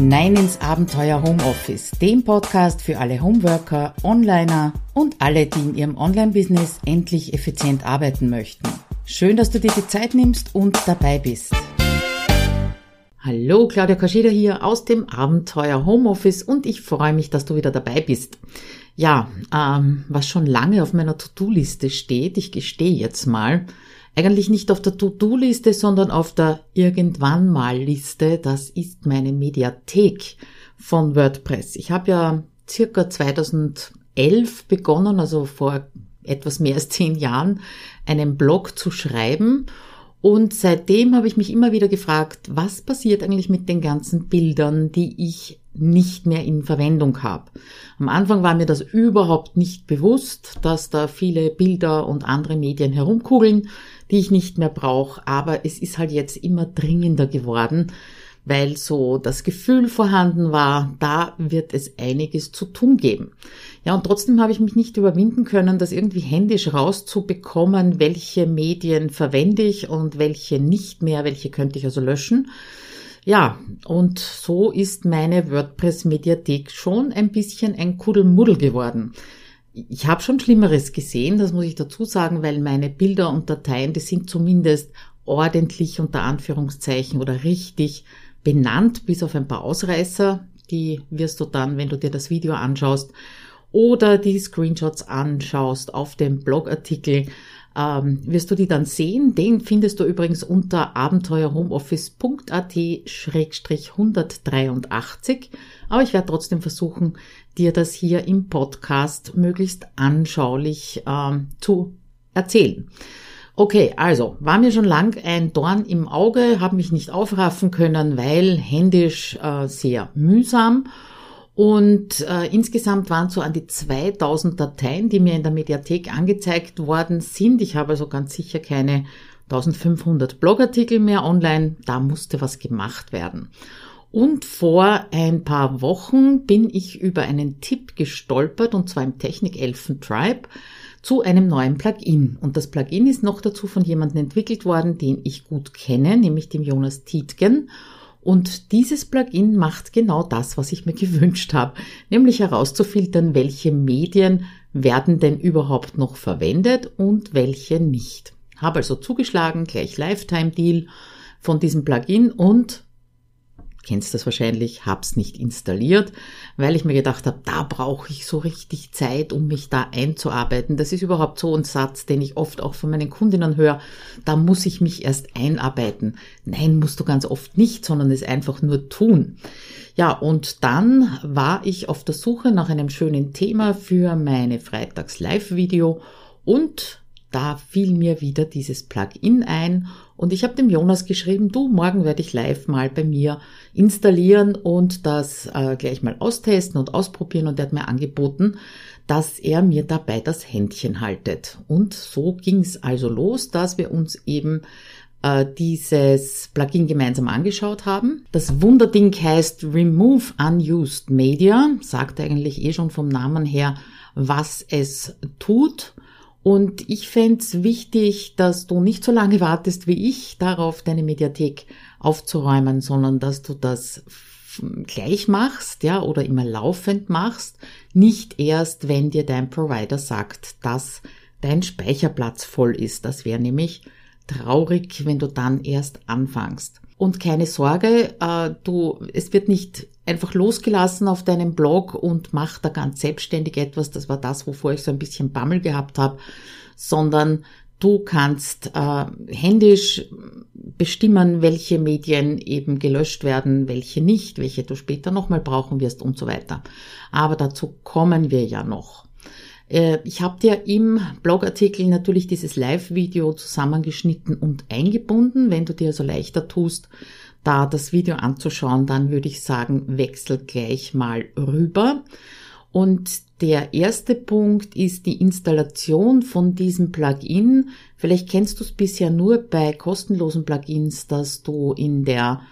hinein ins Abenteuer Homeoffice, dem Podcast für alle Homeworker, Onliner und alle, die in ihrem Online-Business endlich effizient arbeiten möchten. Schön, dass du dir die Zeit nimmst und dabei bist. Hallo, Claudia Kascheda hier aus dem Abenteuer Homeoffice und ich freue mich, dass du wieder dabei bist. Ja, ähm, was schon lange auf meiner To-Do-Liste steht, ich gestehe jetzt mal, eigentlich nicht auf der To-Do-Liste, sondern auf der Irgendwann mal Liste. Das ist meine Mediathek von WordPress. Ich habe ja circa 2011 begonnen, also vor etwas mehr als zehn Jahren, einen Blog zu schreiben. Und seitdem habe ich mich immer wieder gefragt, was passiert eigentlich mit den ganzen Bildern, die ich nicht mehr in Verwendung habe. Am Anfang war mir das überhaupt nicht bewusst, dass da viele Bilder und andere Medien herumkugeln, die ich nicht mehr brauche, aber es ist halt jetzt immer dringender geworden, weil so das Gefühl vorhanden war, da wird es einiges zu tun geben. Ja, und trotzdem habe ich mich nicht überwinden können, das irgendwie händisch rauszubekommen, welche Medien verwende ich und welche nicht mehr, welche könnte ich also löschen. Ja, und so ist meine WordPress-Mediathek schon ein bisschen ein Kuddelmuddel geworden. Ich habe schon Schlimmeres gesehen, das muss ich dazu sagen, weil meine Bilder und Dateien, die sind zumindest ordentlich unter Anführungszeichen oder richtig benannt, bis auf ein paar Ausreißer. Die wirst du dann, wenn du dir das Video anschaust oder die Screenshots anschaust auf dem Blogartikel, ähm, wirst du die dann sehen. Den findest du übrigens unter abenteuerhomeoffice.at-183. Aber ich werde trotzdem versuchen, dir das hier im Podcast möglichst anschaulich ähm, zu erzählen. Okay, also war mir schon lang ein Dorn im Auge, habe mich nicht aufraffen können, weil händisch äh, sehr mühsam und äh, insgesamt waren so an die 2000 Dateien, die mir in der Mediathek angezeigt worden sind. Ich habe also ganz sicher keine 1500 Blogartikel mehr online. Da musste was gemacht werden. Und vor ein paar Wochen bin ich über einen Tipp gestolpert, und zwar im Technikelfen Tribe, zu einem neuen Plugin. Und das Plugin ist noch dazu von jemandem entwickelt worden, den ich gut kenne, nämlich dem Jonas Tietgen. Und dieses Plugin macht genau das, was ich mir gewünscht habe, nämlich herauszufiltern, welche Medien werden denn überhaupt noch verwendet und welche nicht. Habe also zugeschlagen, gleich Lifetime Deal von diesem Plugin und kennst das wahrscheinlich, hab's nicht installiert, weil ich mir gedacht habe, da brauche ich so richtig Zeit, um mich da einzuarbeiten. Das ist überhaupt so ein Satz, den ich oft auch von meinen Kundinnen höre. Da muss ich mich erst einarbeiten. Nein, musst du ganz oft nicht, sondern es einfach nur tun. Ja, und dann war ich auf der Suche nach einem schönen Thema für meine Freitags-Live-Video und da fiel mir wieder dieses Plugin ein und ich habe dem Jonas geschrieben, du, morgen werde ich live mal bei mir installieren und das äh, gleich mal austesten und ausprobieren und er hat mir angeboten, dass er mir dabei das Händchen haltet. Und so ging es also los, dass wir uns eben äh, dieses Plugin gemeinsam angeschaut haben. Das Wunderding heißt Remove Unused Media, sagt eigentlich eh schon vom Namen her, was es tut. Und ich fände es wichtig, dass du nicht so lange wartest wie ich darauf, deine Mediathek aufzuräumen, sondern dass du das gleich machst, ja, oder immer laufend machst, nicht erst, wenn dir dein Provider sagt, dass dein Speicherplatz voll ist. Das wäre nämlich traurig, wenn du dann erst anfängst. Und keine Sorge, äh, du, es wird nicht einfach losgelassen auf deinem Blog und mach da ganz selbstständig etwas. Das war das, wovor ich so ein bisschen Bammel gehabt habe, sondern du kannst äh, händisch bestimmen, welche Medien eben gelöscht werden, welche nicht, welche du später nochmal brauchen wirst und so weiter. Aber dazu kommen wir ja noch. Äh, ich habe dir im Blogartikel natürlich dieses Live-Video zusammengeschnitten und eingebunden. Wenn du dir also leichter tust, da das Video anzuschauen, dann würde ich sagen, wechsel gleich mal rüber. Und der erste Punkt ist die Installation von diesem Plugin. Vielleicht kennst du es bisher nur bei kostenlosen Plugins, dass du in der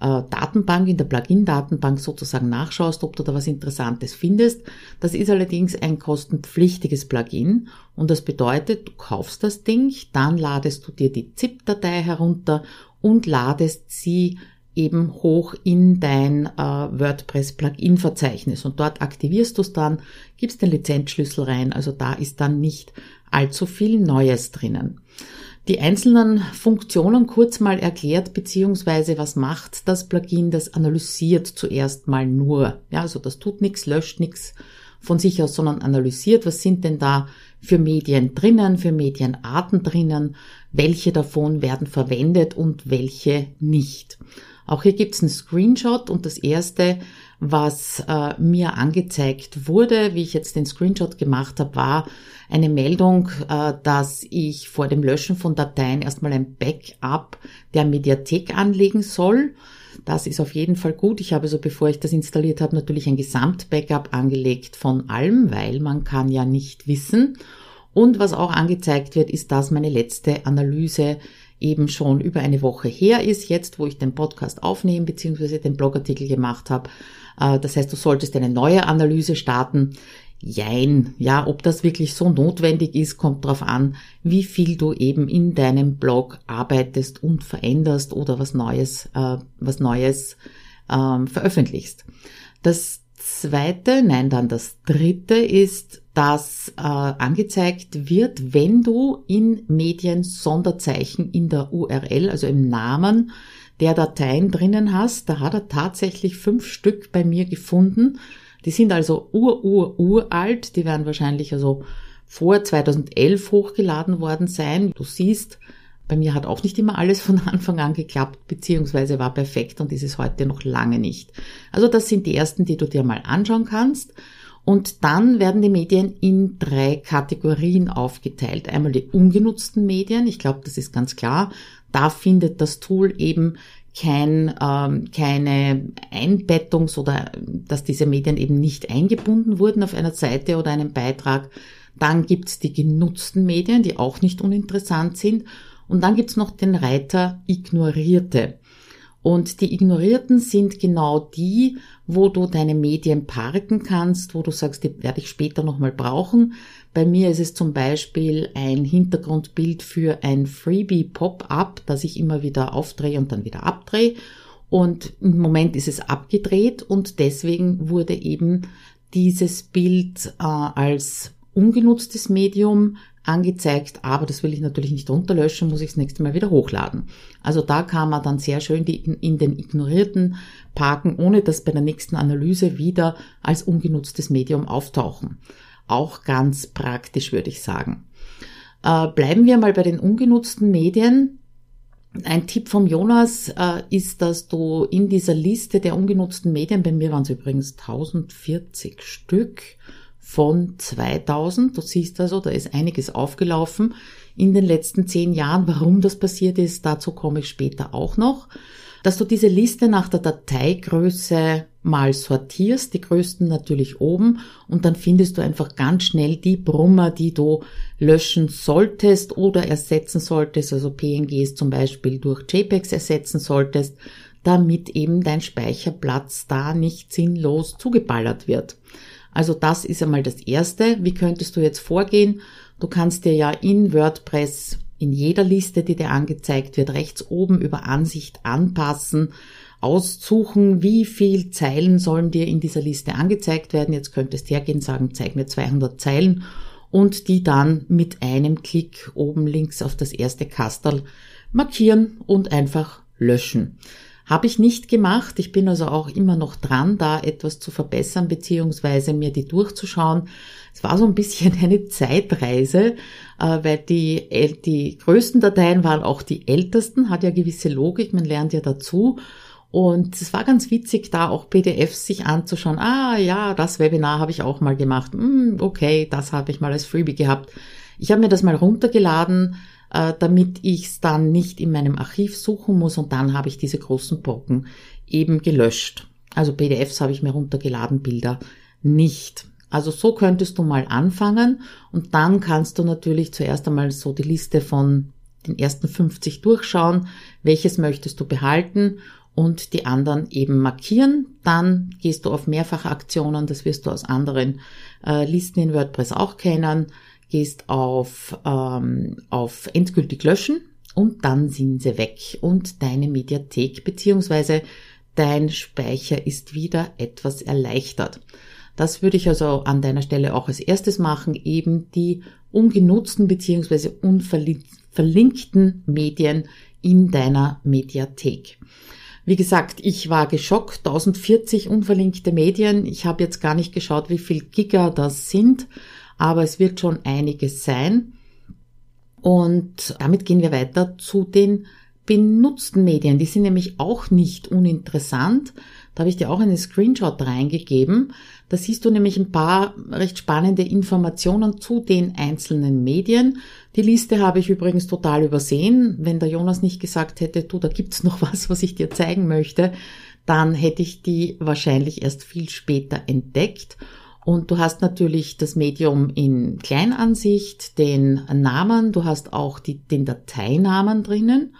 äh, Datenbank, in der Plugin-Datenbank sozusagen nachschaust, ob du da was Interessantes findest. Das ist allerdings ein kostenpflichtiges Plugin und das bedeutet, du kaufst das Ding, dann ladest du dir die ZIP-Datei herunter und ladest sie eben hoch in dein äh, WordPress-Plugin-Verzeichnis und dort aktivierst du es dann, gibst den Lizenzschlüssel rein, also da ist dann nicht allzu viel Neues drinnen. Die einzelnen Funktionen kurz mal erklärt, beziehungsweise was macht das Plugin, das analysiert zuerst mal nur. Ja, also das tut nichts, löscht nichts von sich aus, sondern analysiert, was sind denn da für Medien drinnen, für Medienarten drinnen, welche davon werden verwendet und welche nicht. Auch hier gibt's einen Screenshot und das erste, was äh, mir angezeigt wurde, wie ich jetzt den Screenshot gemacht habe, war eine Meldung, äh, dass ich vor dem Löschen von Dateien erstmal ein Backup der Mediathek anlegen soll. Das ist auf jeden Fall gut. Ich habe also, bevor ich das installiert habe, natürlich ein Gesamtbackup angelegt von allem, weil man kann ja nicht wissen. Und was auch angezeigt wird, ist, dass meine letzte Analyse eben schon über eine Woche her ist, jetzt wo ich den Podcast aufnehme bzw. den Blogartikel gemacht habe. Äh, das heißt, du solltest eine neue Analyse starten. Jein, ja, ob das wirklich so notwendig ist, kommt darauf an, wie viel du eben in deinem Blog arbeitest und veränderst oder was Neues, äh, was Neues ähm, veröffentlichst. Das zweite, nein, dann das dritte ist, dass äh, angezeigt wird, wenn du in Medien Sonderzeichen in der URL, also im Namen der Dateien drinnen hast. Da hat er tatsächlich fünf Stück bei mir gefunden die sind also ur, ur, uralt. Die werden wahrscheinlich also vor 2011 hochgeladen worden sein. Du siehst, bei mir hat auch nicht immer alles von Anfang an geklappt, beziehungsweise war perfekt und ist es heute noch lange nicht. Also das sind die ersten, die du dir mal anschauen kannst. Und dann werden die Medien in drei Kategorien aufgeteilt. Einmal die ungenutzten Medien. Ich glaube, das ist ganz klar. Da findet das Tool eben kein, ähm, keine Einbettungs- oder dass diese Medien eben nicht eingebunden wurden auf einer Seite oder einem Beitrag. Dann gibt's die genutzten Medien, die auch nicht uninteressant sind. Und dann gibt's noch den Reiter Ignorierte. Und die Ignorierten sind genau die, wo du deine Medien parken kannst, wo du sagst, die werde ich später nochmal brauchen. Bei mir ist es zum Beispiel ein Hintergrundbild für ein Freebie Pop-up, das ich immer wieder aufdrehe und dann wieder abdrehe. Und im Moment ist es abgedreht und deswegen wurde eben dieses Bild äh, als ungenutztes Medium angezeigt, aber das will ich natürlich nicht runterlöschen, muss ich das nächste Mal wieder hochladen. Also da kann man dann sehr schön die in den ignorierten parken, ohne dass bei der nächsten Analyse wieder als ungenutztes Medium auftauchen. Auch ganz praktisch, würde ich sagen. Äh, bleiben wir mal bei den ungenutzten Medien. Ein Tipp vom Jonas äh, ist, dass du in dieser Liste der ungenutzten Medien, bei mir waren es übrigens 1040 Stück, von 2000. Du siehst also, da ist einiges aufgelaufen in den letzten zehn Jahren. Warum das passiert ist, dazu komme ich später auch noch. Dass du diese Liste nach der Dateigröße mal sortierst, die größten natürlich oben, und dann findest du einfach ganz schnell die Brummer, die du löschen solltest oder ersetzen solltest, also PNGs zum Beispiel durch JPEGs ersetzen solltest, damit eben dein Speicherplatz da nicht sinnlos zugeballert wird. Also das ist einmal das Erste. Wie könntest du jetzt vorgehen? Du kannst dir ja in WordPress in jeder Liste, die dir angezeigt wird, rechts oben über Ansicht anpassen, aussuchen, wie viel Zeilen sollen dir in dieser Liste angezeigt werden. Jetzt könntest du hergehen, sagen, zeig mir 200 Zeilen und die dann mit einem Klick oben links auf das erste Kastel markieren und einfach löschen. Habe ich nicht gemacht. Ich bin also auch immer noch dran, da etwas zu verbessern, beziehungsweise mir die durchzuschauen. Es war so ein bisschen eine Zeitreise, äh, weil die, die größten Dateien waren auch die ältesten, hat ja gewisse Logik, man lernt ja dazu. Und es war ganz witzig, da auch PDFs sich anzuschauen. Ah ja, das Webinar habe ich auch mal gemacht. Hm, okay, das habe ich mal als Freebie gehabt. Ich habe mir das mal runtergeladen, äh, damit ich es dann nicht in meinem Archiv suchen muss und dann habe ich diese großen Brocken eben gelöscht. Also PDFs habe ich mir runtergeladen, Bilder nicht. Also so könntest du mal anfangen und dann kannst du natürlich zuerst einmal so die Liste von den ersten 50 durchschauen, welches möchtest du behalten und die anderen eben markieren. Dann gehst du auf Mehrfachaktionen, das wirst du aus anderen äh, Listen in WordPress auch kennen gehst auf, ähm, auf endgültig löschen und dann sind sie weg und deine Mediathek bzw. dein Speicher ist wieder etwas erleichtert. Das würde ich also an deiner Stelle auch als erstes machen, eben die ungenutzten bzw. unverlinkten Medien in deiner Mediathek. Wie gesagt, ich war geschockt, 1040 unverlinkte Medien. Ich habe jetzt gar nicht geschaut, wie viel Giga das sind, aber es wird schon einiges sein. Und damit gehen wir weiter zu den benutzten Medien. Die sind nämlich auch nicht uninteressant. Da habe ich dir auch einen Screenshot reingegeben. Da siehst du nämlich ein paar recht spannende Informationen zu den einzelnen Medien. Die Liste habe ich übrigens total übersehen. Wenn der Jonas nicht gesagt hätte, du, da gibt's noch was, was ich dir zeigen möchte, dann hätte ich die wahrscheinlich erst viel später entdeckt. Und du hast natürlich das Medium in Kleinansicht, den Namen, du hast auch die, den Dateinamen drinnen,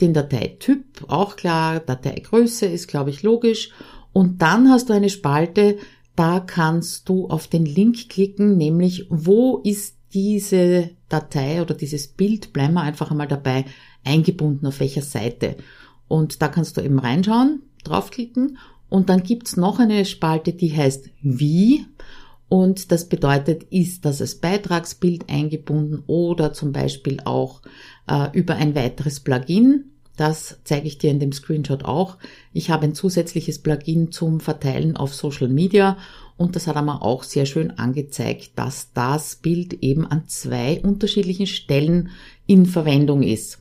den Dateityp, auch klar, Dateigröße ist, glaube ich, logisch. Und dann hast du eine Spalte, da kannst du auf den Link klicken, nämlich wo ist diese Datei oder dieses Bild, bleiben wir einfach einmal dabei, eingebunden, auf welcher Seite. Und da kannst du eben reinschauen, draufklicken und dann gibt's noch eine Spalte, die heißt Wie. Und das bedeutet, ist das als Beitragsbild eingebunden oder zum Beispiel auch äh, über ein weiteres Plugin. Das zeige ich dir in dem Screenshot auch. Ich habe ein zusätzliches Plugin zum Verteilen auf Social Media und das hat einmal auch sehr schön angezeigt, dass das Bild eben an zwei unterschiedlichen Stellen in Verwendung ist.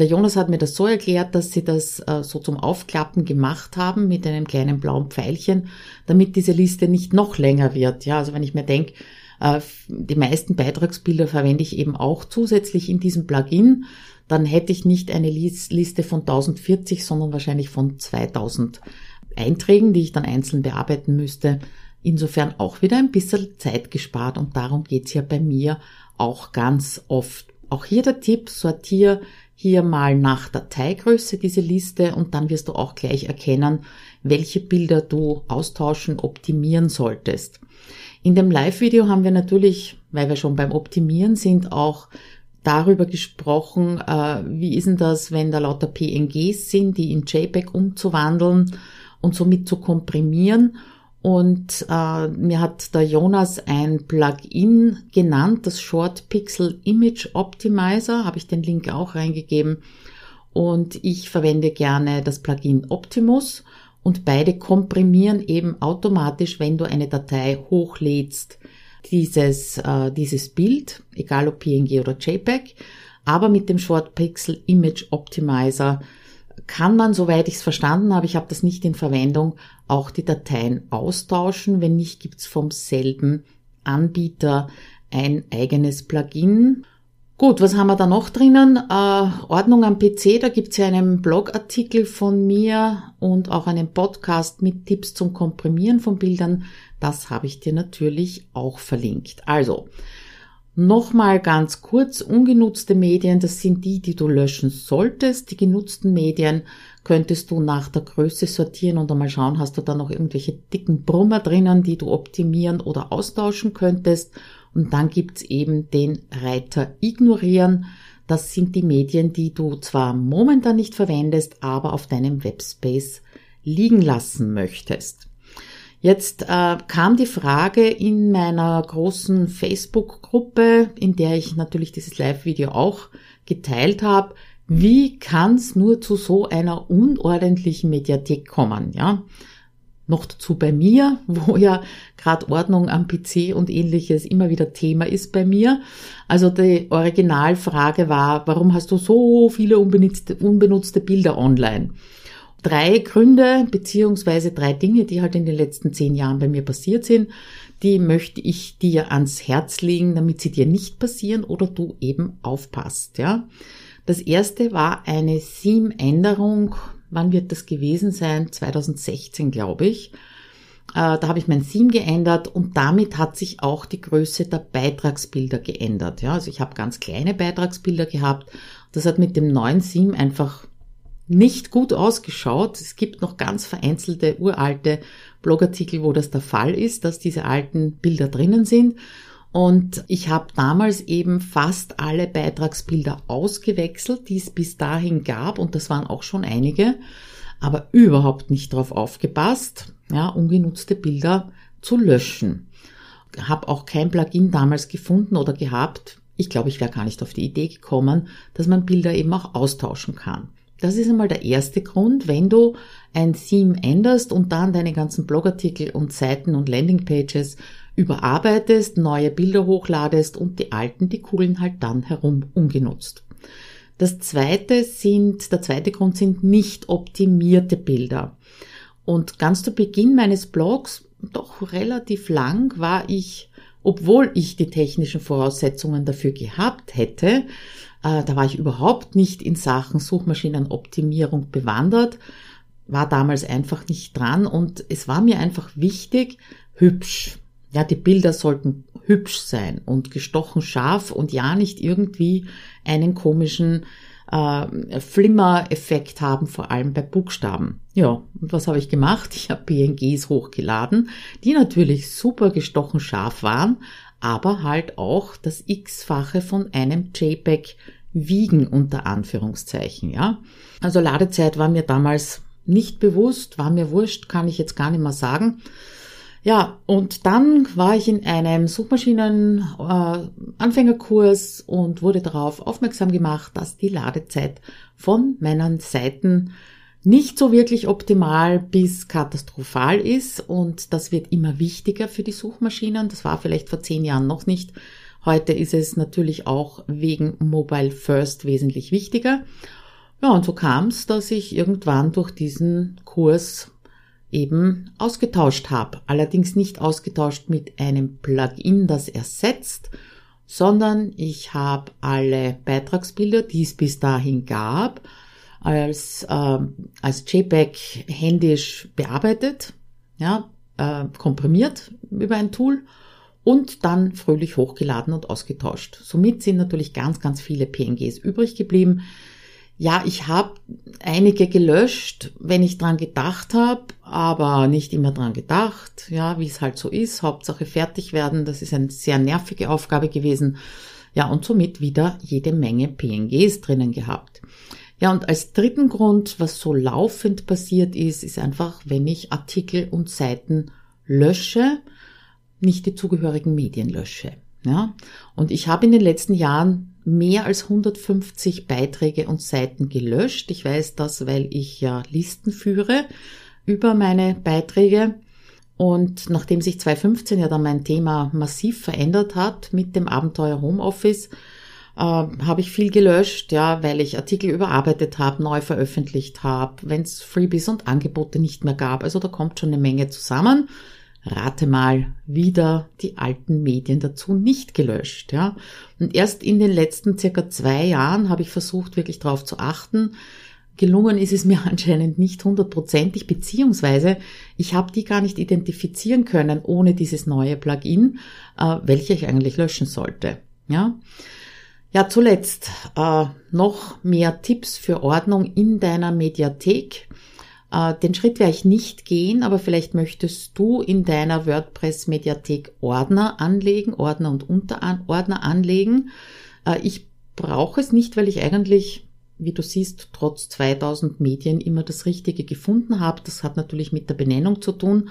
Der Jonas hat mir das so erklärt, dass sie das äh, so zum Aufklappen gemacht haben mit einem kleinen blauen Pfeilchen, damit diese Liste nicht noch länger wird. Ja, also wenn ich mir denke, äh, die meisten Beitragsbilder verwende ich eben auch zusätzlich in diesem Plugin, dann hätte ich nicht eine Liste von 1040, sondern wahrscheinlich von 2000 Einträgen, die ich dann einzeln bearbeiten müsste. Insofern auch wieder ein bisschen Zeit gespart und darum geht's ja bei mir auch ganz oft. Auch hier der Tipp, sortier hier mal nach Dateigröße diese Liste und dann wirst du auch gleich erkennen, welche Bilder du austauschen, optimieren solltest. In dem Live-Video haben wir natürlich, weil wir schon beim Optimieren sind, auch darüber gesprochen, äh, wie ist denn das, wenn da lauter PNGs sind, die in JPEG umzuwandeln und somit zu komprimieren und äh, mir hat der Jonas ein Plugin genannt, das Short Pixel Image Optimizer, habe ich den Link auch reingegeben. Und ich verwende gerne das Plugin Optimus und beide komprimieren eben automatisch, wenn du eine Datei hochlädst, dieses, äh, dieses Bild, egal ob PNG oder JPEG. Aber mit dem Short Pixel Image Optimizer kann man, soweit ich es verstanden habe, ich habe das nicht in Verwendung, auch die Dateien austauschen. Wenn nicht, gibt's vom selben Anbieter ein eigenes Plugin. Gut, was haben wir da noch drinnen? Äh, Ordnung am PC, da gibt's ja einen Blogartikel von mir und auch einen Podcast mit Tipps zum Komprimieren von Bildern. Das habe ich dir natürlich auch verlinkt. Also, Nochmal ganz kurz, ungenutzte Medien, das sind die, die du löschen solltest. Die genutzten Medien könntest du nach der Größe sortieren und einmal schauen, hast du da noch irgendwelche dicken Brummer drinnen, die du optimieren oder austauschen könntest. Und dann gibt's eben den Reiter ignorieren. Das sind die Medien, die du zwar momentan nicht verwendest, aber auf deinem Webspace liegen lassen möchtest. Jetzt äh, kam die Frage in meiner großen Facebook-Gruppe, in der ich natürlich dieses Live-Video auch geteilt habe, wie kann es nur zu so einer unordentlichen Mediathek kommen? Ja, noch dazu bei mir, wo ja gerade Ordnung am PC und ähnliches immer wieder Thema ist bei mir. Also die Originalfrage war, warum hast du so viele unbenutzte, unbenutzte Bilder online? Drei Gründe beziehungsweise drei Dinge, die halt in den letzten zehn Jahren bei mir passiert sind, die möchte ich dir ans Herz legen, damit sie dir nicht passieren oder du eben aufpasst, ja. Das erste war eine Theme-Änderung. Wann wird das gewesen sein? 2016, glaube ich. Äh, da habe ich mein Theme geändert und damit hat sich auch die Größe der Beitragsbilder geändert. Ja, also ich habe ganz kleine Beitragsbilder gehabt. Das hat mit dem neuen Theme einfach nicht gut ausgeschaut. Es gibt noch ganz vereinzelte uralte Blogartikel, wo das der Fall ist, dass diese alten Bilder drinnen sind. Und ich habe damals eben fast alle Beitragsbilder ausgewechselt, die es bis dahin gab. Und das waren auch schon einige, aber überhaupt nicht darauf aufgepasst, ja, ungenutzte Bilder zu löschen. Habe auch kein Plugin damals gefunden oder gehabt. Ich glaube, ich wäre gar nicht auf die Idee gekommen, dass man Bilder eben auch austauschen kann. Das ist einmal der erste Grund, wenn du ein Theme änderst und dann deine ganzen Blogartikel und Seiten und Landingpages überarbeitest, neue Bilder hochladest und die alten, die kugeln halt dann herum ungenutzt. Das zweite sind, der zweite Grund sind nicht optimierte Bilder. Und ganz zu Beginn meines Blogs, doch relativ lang, war ich, obwohl ich die technischen Voraussetzungen dafür gehabt hätte, äh, da war ich überhaupt nicht in Sachen Suchmaschinenoptimierung bewandert, war damals einfach nicht dran und es war mir einfach wichtig, hübsch. Ja, die Bilder sollten hübsch sein und gestochen scharf und ja nicht irgendwie einen komischen äh, Flimmer-Effekt haben, vor allem bei Buchstaben. Ja, und was habe ich gemacht? Ich habe PNGs hochgeladen, die natürlich super gestochen scharf waren, aber halt auch das x-fache von einem JPEG wiegen unter Anführungszeichen, ja. Also Ladezeit war mir damals nicht bewusst, war mir wurscht, kann ich jetzt gar nicht mehr sagen. Ja, und dann war ich in einem Suchmaschinen-Anfängerkurs äh, und wurde darauf aufmerksam gemacht, dass die Ladezeit von meinen Seiten nicht so wirklich optimal bis katastrophal ist und das wird immer wichtiger für die Suchmaschinen. Das war vielleicht vor zehn Jahren noch nicht. Heute ist es natürlich auch wegen Mobile First wesentlich wichtiger. Ja, und so kam es, dass ich irgendwann durch diesen Kurs eben ausgetauscht habe. Allerdings nicht ausgetauscht mit einem Plugin, das ersetzt, sondern ich habe alle Beitragsbilder, die es bis dahin gab, als, äh, als JPEG händisch bearbeitet, ja, äh, komprimiert über ein Tool und dann fröhlich hochgeladen und ausgetauscht. Somit sind natürlich ganz, ganz viele PNGs übrig geblieben. Ja, ich habe einige gelöscht, wenn ich dran gedacht habe, aber nicht immer dran gedacht. Ja, wie es halt so ist. Hauptsache fertig werden. Das ist eine sehr nervige Aufgabe gewesen. Ja, und somit wieder jede Menge PNGs drinnen gehabt. Ja, und als dritten Grund, was so laufend passiert ist, ist einfach, wenn ich Artikel und Seiten lösche, nicht die zugehörigen Medien lösche. Ja? Und ich habe in den letzten Jahren mehr als 150 Beiträge und Seiten gelöscht. Ich weiß das, weil ich ja Listen führe über meine Beiträge. Und nachdem sich 2015 ja dann mein Thema massiv verändert hat mit dem Abenteuer Homeoffice, äh, habe ich viel gelöscht, ja, weil ich Artikel überarbeitet habe, neu veröffentlicht habe, wenn es Freebies und Angebote nicht mehr gab. Also da kommt schon eine Menge zusammen. Rate mal, wieder die alten Medien dazu nicht gelöscht, ja. Und erst in den letzten circa zwei Jahren habe ich versucht, wirklich darauf zu achten. Gelungen ist es mir anscheinend nicht hundertprozentig, beziehungsweise ich habe die gar nicht identifizieren können ohne dieses neue Plugin, äh, welche ich eigentlich löschen sollte, ja. Ja, zuletzt äh, noch mehr Tipps für Ordnung in deiner Mediathek. Äh, den Schritt werde ich nicht gehen, aber vielleicht möchtest du in deiner WordPress-Mediathek Ordner anlegen, Ordner und Unterordner anlegen. Äh, ich brauche es nicht, weil ich eigentlich, wie du siehst, trotz 2000 Medien immer das Richtige gefunden habe. Das hat natürlich mit der Benennung zu tun,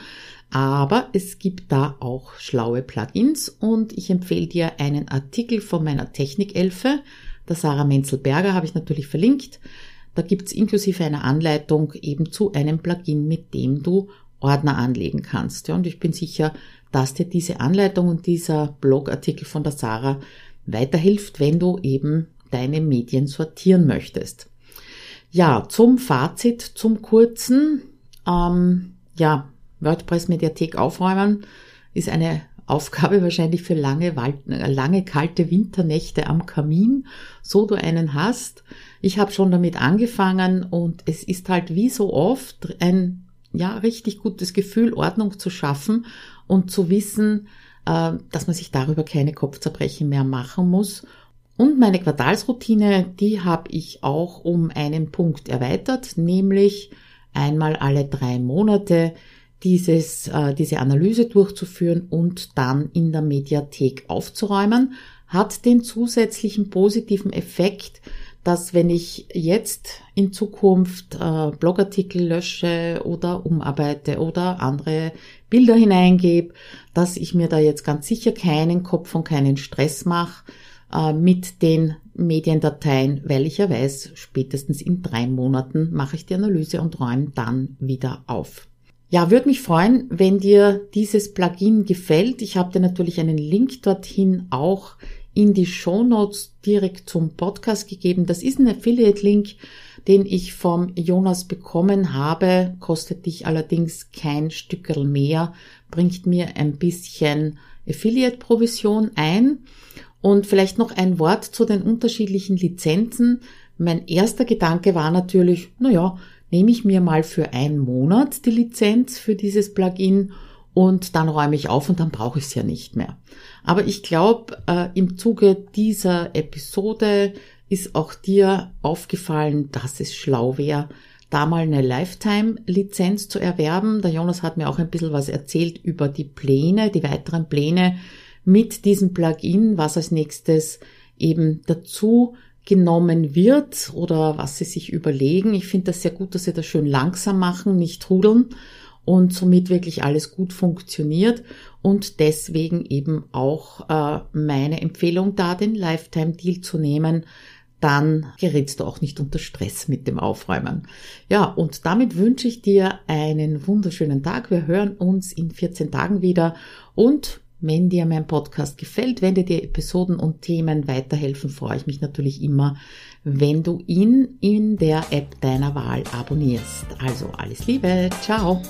aber es gibt da auch schlaue Plugins und ich empfehle dir einen Artikel von meiner Technikelfe, der Sarah Menzel-Berger, habe ich natürlich verlinkt. Da gibt's inklusive einer Anleitung eben zu einem Plugin, mit dem du Ordner anlegen kannst. Ja, und ich bin sicher, dass dir diese Anleitung und dieser Blogartikel von der Sarah weiterhilft, wenn du eben deine Medien sortieren möchtest. Ja, zum Fazit, zum kurzen, ähm, ja, WordPress-Mediathek aufräumen ist eine Aufgabe wahrscheinlich für lange, lange kalte Winternächte am Kamin, so du einen hast. Ich habe schon damit angefangen und es ist halt wie so oft ein ja richtig gutes Gefühl, Ordnung zu schaffen und zu wissen, äh, dass man sich darüber keine Kopfzerbrechen mehr machen muss. Und meine Quartalsroutine, die habe ich auch um einen Punkt erweitert, nämlich einmal alle drei Monate dieses, äh, diese Analyse durchzuführen und dann in der Mediathek aufzuräumen, hat den zusätzlichen positiven Effekt, dass wenn ich jetzt in Zukunft äh, Blogartikel lösche oder umarbeite oder andere Bilder hineingebe, dass ich mir da jetzt ganz sicher keinen Kopf und keinen Stress mache äh, mit den Mediendateien, weil ich ja weiß, spätestens in drei Monaten mache ich die Analyse und räume dann wieder auf. Ja, würde mich freuen, wenn dir dieses Plugin gefällt. Ich habe dir natürlich einen Link dorthin auch in die Show Notes direkt zum Podcast gegeben. Das ist ein Affiliate-Link, den ich vom Jonas bekommen habe, kostet dich allerdings kein Stückel mehr, bringt mir ein bisschen Affiliate-Provision ein. Und vielleicht noch ein Wort zu den unterschiedlichen Lizenzen. Mein erster Gedanke war natürlich, naja, nehme ich mir mal für einen Monat die Lizenz für dieses Plugin und dann räume ich auf und dann brauche ich es ja nicht mehr. Aber ich glaube, äh, im Zuge dieser Episode ist auch dir aufgefallen, dass es schlau wäre, da mal eine Lifetime-Lizenz zu erwerben. Der Jonas hat mir auch ein bisschen was erzählt über die Pläne, die weiteren Pläne mit diesem Plugin, was als nächstes eben dazu genommen wird oder was sie sich überlegen. Ich finde das sehr gut, dass sie das schön langsam machen, nicht trudeln und somit wirklich alles gut funktioniert und deswegen eben auch äh, meine Empfehlung da, den Lifetime Deal zu nehmen. Dann gerätst du auch nicht unter Stress mit dem Aufräumen. Ja, und damit wünsche ich dir einen wunderschönen Tag. Wir hören uns in 14 Tagen wieder und wenn dir mein Podcast gefällt, wenn dir die Episoden und Themen weiterhelfen, freue ich mich natürlich immer, wenn du ihn in der App deiner Wahl abonnierst. Also alles Liebe, ciao!